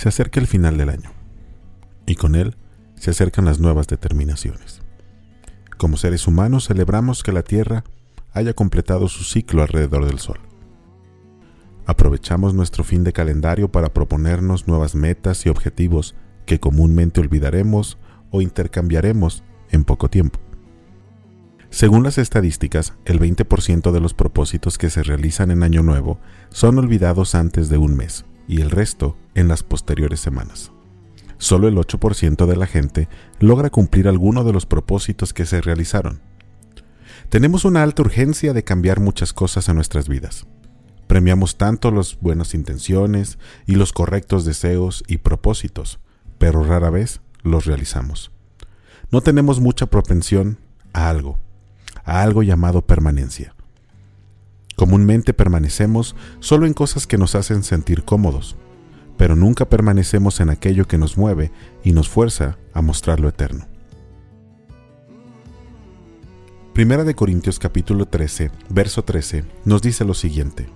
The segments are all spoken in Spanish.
Se acerca el final del año y con él se acercan las nuevas determinaciones. Como seres humanos celebramos que la Tierra haya completado su ciclo alrededor del Sol. Aprovechamos nuestro fin de calendario para proponernos nuevas metas y objetivos que comúnmente olvidaremos o intercambiaremos en poco tiempo. Según las estadísticas, el 20% de los propósitos que se realizan en Año Nuevo son olvidados antes de un mes y el resto en las posteriores semanas. Solo el 8% de la gente logra cumplir alguno de los propósitos que se realizaron. Tenemos una alta urgencia de cambiar muchas cosas en nuestras vidas. Premiamos tanto las buenas intenciones y los correctos deseos y propósitos, pero rara vez los realizamos. No tenemos mucha propensión a algo, a algo llamado permanencia. Comúnmente permanecemos solo en cosas que nos hacen sentir cómodos, pero nunca permanecemos en aquello que nos mueve y nos fuerza a mostrar lo eterno. Primera de Corintios capítulo 13, verso 13 nos dice lo siguiente: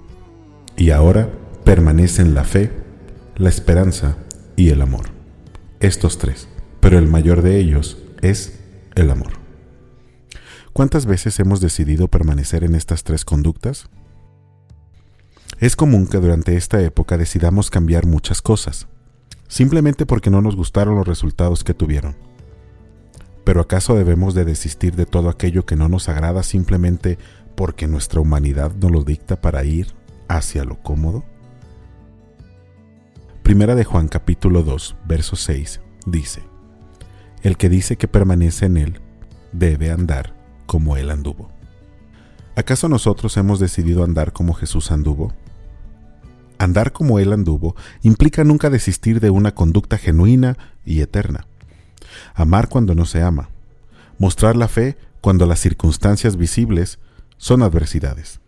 Y ahora permanecen la fe, la esperanza y el amor. Estos tres, pero el mayor de ellos es el amor. ¿Cuántas veces hemos decidido permanecer en estas tres conductas? Es común que durante esta época decidamos cambiar muchas cosas, simplemente porque no nos gustaron los resultados que tuvieron. Pero ¿acaso debemos de desistir de todo aquello que no nos agrada simplemente porque nuestra humanidad nos lo dicta para ir hacia lo cómodo? Primera de Juan capítulo 2, verso 6 dice, El que dice que permanece en él debe andar como Él anduvo. ¿Acaso nosotros hemos decidido andar como Jesús anduvo? Andar como Él anduvo implica nunca desistir de una conducta genuina y eterna. Amar cuando no se ama. Mostrar la fe cuando las circunstancias visibles son adversidades.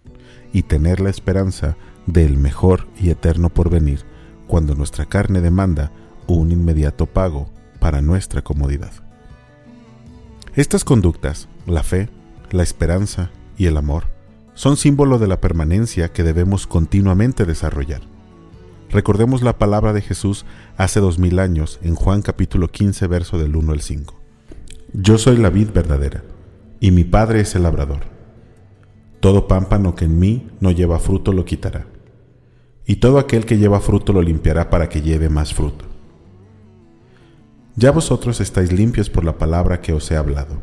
Y tener la esperanza del mejor y eterno porvenir cuando nuestra carne demanda un inmediato pago para nuestra comodidad. Estas conductas, la fe, la esperanza y el amor, son símbolo de la permanencia que debemos continuamente desarrollar. Recordemos la palabra de Jesús hace dos mil años en Juan capítulo 15 verso del 1 al 5. Yo soy la vid verdadera, y mi Padre es el labrador. Todo pámpano que en mí no lleva fruto lo quitará, y todo aquel que lleva fruto lo limpiará para que lleve más fruto. Ya vosotros estáis limpios por la palabra que os he hablado.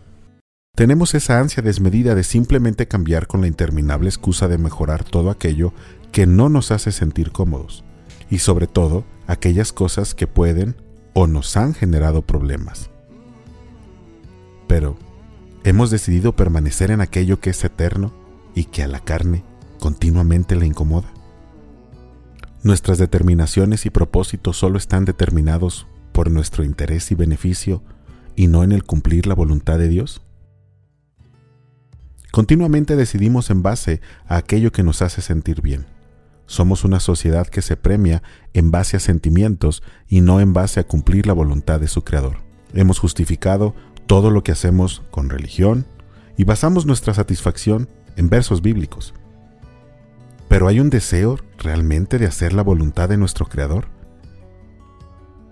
Tenemos esa ansia desmedida de simplemente cambiar con la interminable excusa de mejorar todo aquello que no nos hace sentir cómodos, y sobre todo aquellas cosas que pueden o nos han generado problemas. Pero, ¿hemos decidido permanecer en aquello que es eterno y que a la carne continuamente le incomoda? Nuestras determinaciones y propósitos solo están determinados por nuestro interés y beneficio y no en el cumplir la voluntad de Dios. Continuamente decidimos en base a aquello que nos hace sentir bien. Somos una sociedad que se premia en base a sentimientos y no en base a cumplir la voluntad de su Creador. Hemos justificado todo lo que hacemos con religión y basamos nuestra satisfacción en versos bíblicos. Pero ¿hay un deseo realmente de hacer la voluntad de nuestro Creador?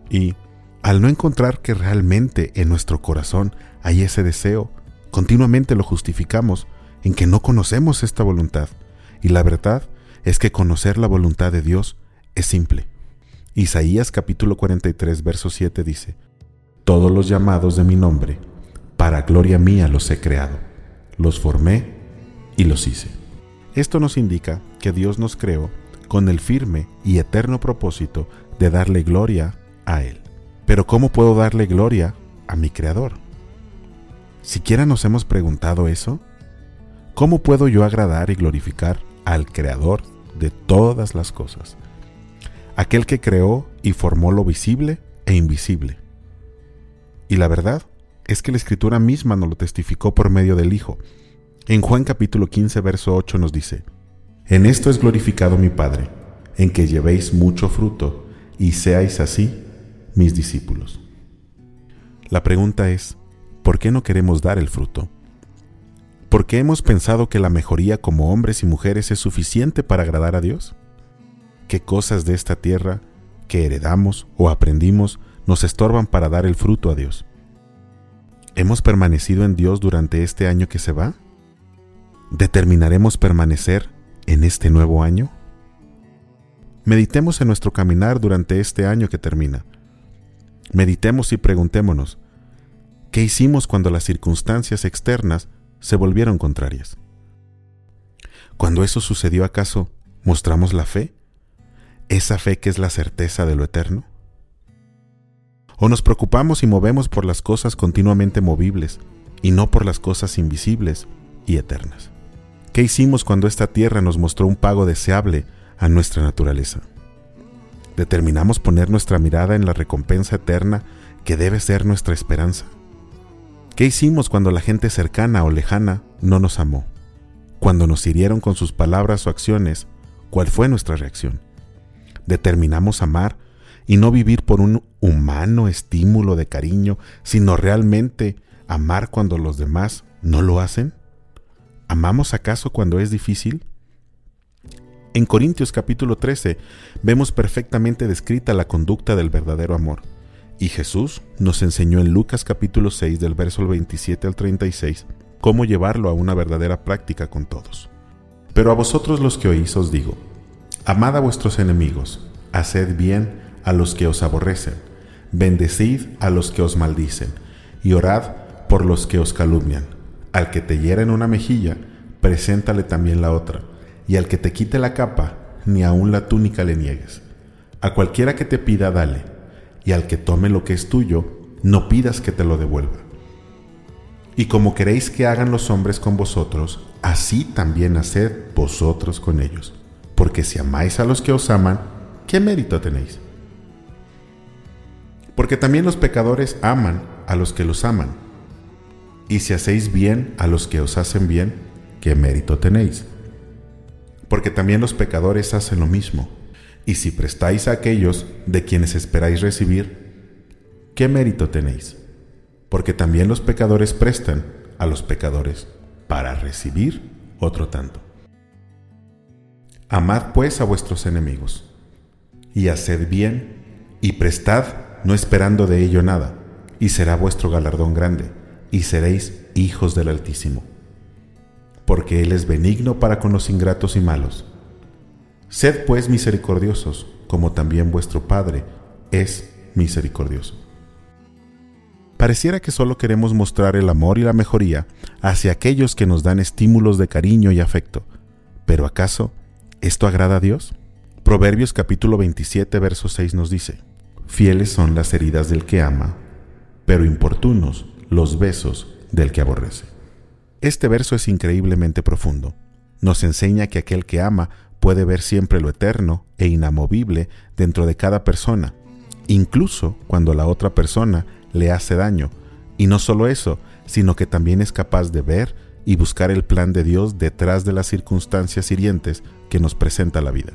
Y al no encontrar que realmente en nuestro corazón hay ese deseo, Continuamente lo justificamos en que no conocemos esta voluntad. Y la verdad es que conocer la voluntad de Dios es simple. Isaías capítulo 43 verso 7 dice, Todos los llamados de mi nombre, para gloria mía los he creado, los formé y los hice. Esto nos indica que Dios nos creó con el firme y eterno propósito de darle gloria a Él. Pero ¿cómo puedo darle gloria a mi Creador? ¿Siquiera nos hemos preguntado eso? ¿Cómo puedo yo agradar y glorificar al Creador de todas las cosas? Aquel que creó y formó lo visible e invisible. Y la verdad es que la Escritura misma nos lo testificó por medio del Hijo. En Juan capítulo 15, verso 8 nos dice, En esto es glorificado mi Padre, en que llevéis mucho fruto y seáis así mis discípulos. La pregunta es, ¿por qué no queremos dar el fruto? ¿Por qué hemos pensado que la mejoría como hombres y mujeres es suficiente para agradar a Dios? ¿Qué cosas de esta tierra que heredamos o aprendimos nos estorban para dar el fruto a Dios? ¿Hemos permanecido en Dios durante este año que se va? ¿Determinaremos permanecer en este nuevo año? Meditemos en nuestro caminar durante este año que termina. Meditemos y preguntémonos, ¿qué hicimos cuando las circunstancias externas se volvieron contrarias? Cuando eso sucedió, ¿acaso mostramos la fe? ¿Esa fe que es la certeza de lo eterno? ¿O nos preocupamos y movemos por las cosas continuamente movibles y no por las cosas invisibles y eternas? ¿Qué hicimos cuando esta tierra nos mostró un pago deseable a nuestra naturaleza. Determinamos poner nuestra mirada en la recompensa eterna que debe ser nuestra esperanza. ¿Qué hicimos cuando la gente cercana o lejana no nos amó? Cuando nos hirieron con sus palabras o acciones, ¿cuál fue nuestra reacción? ¿Determinamos amar y no vivir por un humano estímulo de cariño, sino realmente amar cuando los demás no lo hacen? ¿Amamos acaso cuando es difícil? En Corintios capítulo 13 vemos perfectamente descrita la conducta del verdadero amor. Y Jesús nos enseñó en Lucas capítulo 6 del verso 27 al 36 cómo llevarlo a una verdadera práctica con todos. Pero a vosotros los que oís os digo, amad a vuestros enemigos, haced bien a los que os aborrecen, bendecid a los que os maldicen, y orad por los que os calumnian. Al que te hiera en una mejilla, preséntale también la otra y al que te quite la capa, ni aun la túnica le niegues. A cualquiera que te pida, dale, y al que tome lo que es tuyo, no pidas que te lo devuelva. Y como queréis que hagan los hombres con vosotros, así también haced vosotros con ellos. Porque si amáis a los que os aman, ¿qué mérito tenéis? Porque también los pecadores aman a los que los aman. Y si hacéis bien a los que os hacen bien, ¿qué mérito tenéis? porque también los pecadores hacen lo mismo. Y si prestáis a aquellos de quienes esperáis recibir, ¿qué mérito tenéis? Porque también los pecadores prestan a los pecadores para recibir otro tanto. Amad pues a vuestros enemigos, y haced bien, y prestad, no esperando de ello nada, y será vuestro galardón grande, y seréis hijos del Altísimo porque Él es benigno para con los ingratos y malos. Sed pues misericordiosos, como también vuestro Padre es misericordioso. Pareciera que solo queremos mostrar el amor y la mejoría hacia aquellos que nos dan estímulos de cariño y afecto. Pero ¿acaso esto agrada a Dios? Proverbios capítulo 27, verso 6 nos dice, Fieles son las heridas del que ama, pero importunos los besos del que aborrece. Este verso es increíblemente profundo. Nos enseña que aquel que ama puede ver siempre lo eterno e inamovible dentro de cada persona, incluso cuando la otra persona le hace daño. Y no solo eso, sino que también es capaz de ver y buscar el plan de Dios detrás de las circunstancias hirientes que nos presenta la vida.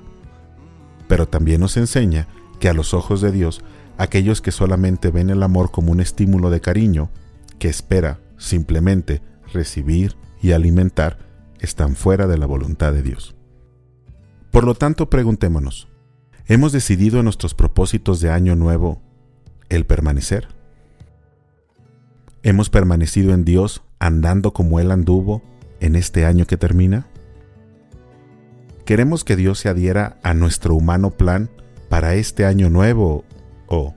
Pero también nos enseña que a los ojos de Dios, aquellos que solamente ven el amor como un estímulo de cariño, que espera simplemente recibir y alimentar están fuera de la voluntad de Dios. Por lo tanto, preguntémonos, ¿hemos decidido en nuestros propósitos de año nuevo el permanecer? ¿Hemos permanecido en Dios andando como Él anduvo en este año que termina? ¿Queremos que Dios se adhiera a nuestro humano plan para este año nuevo o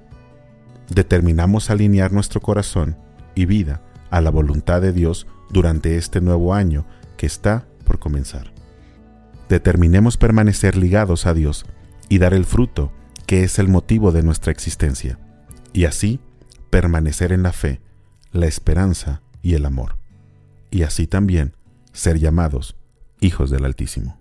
determinamos alinear nuestro corazón y vida a la voluntad de Dios durante este nuevo año que está por comenzar. Determinemos permanecer ligados a Dios y dar el fruto que es el motivo de nuestra existencia, y así permanecer en la fe, la esperanza y el amor, y así también ser llamados hijos del Altísimo.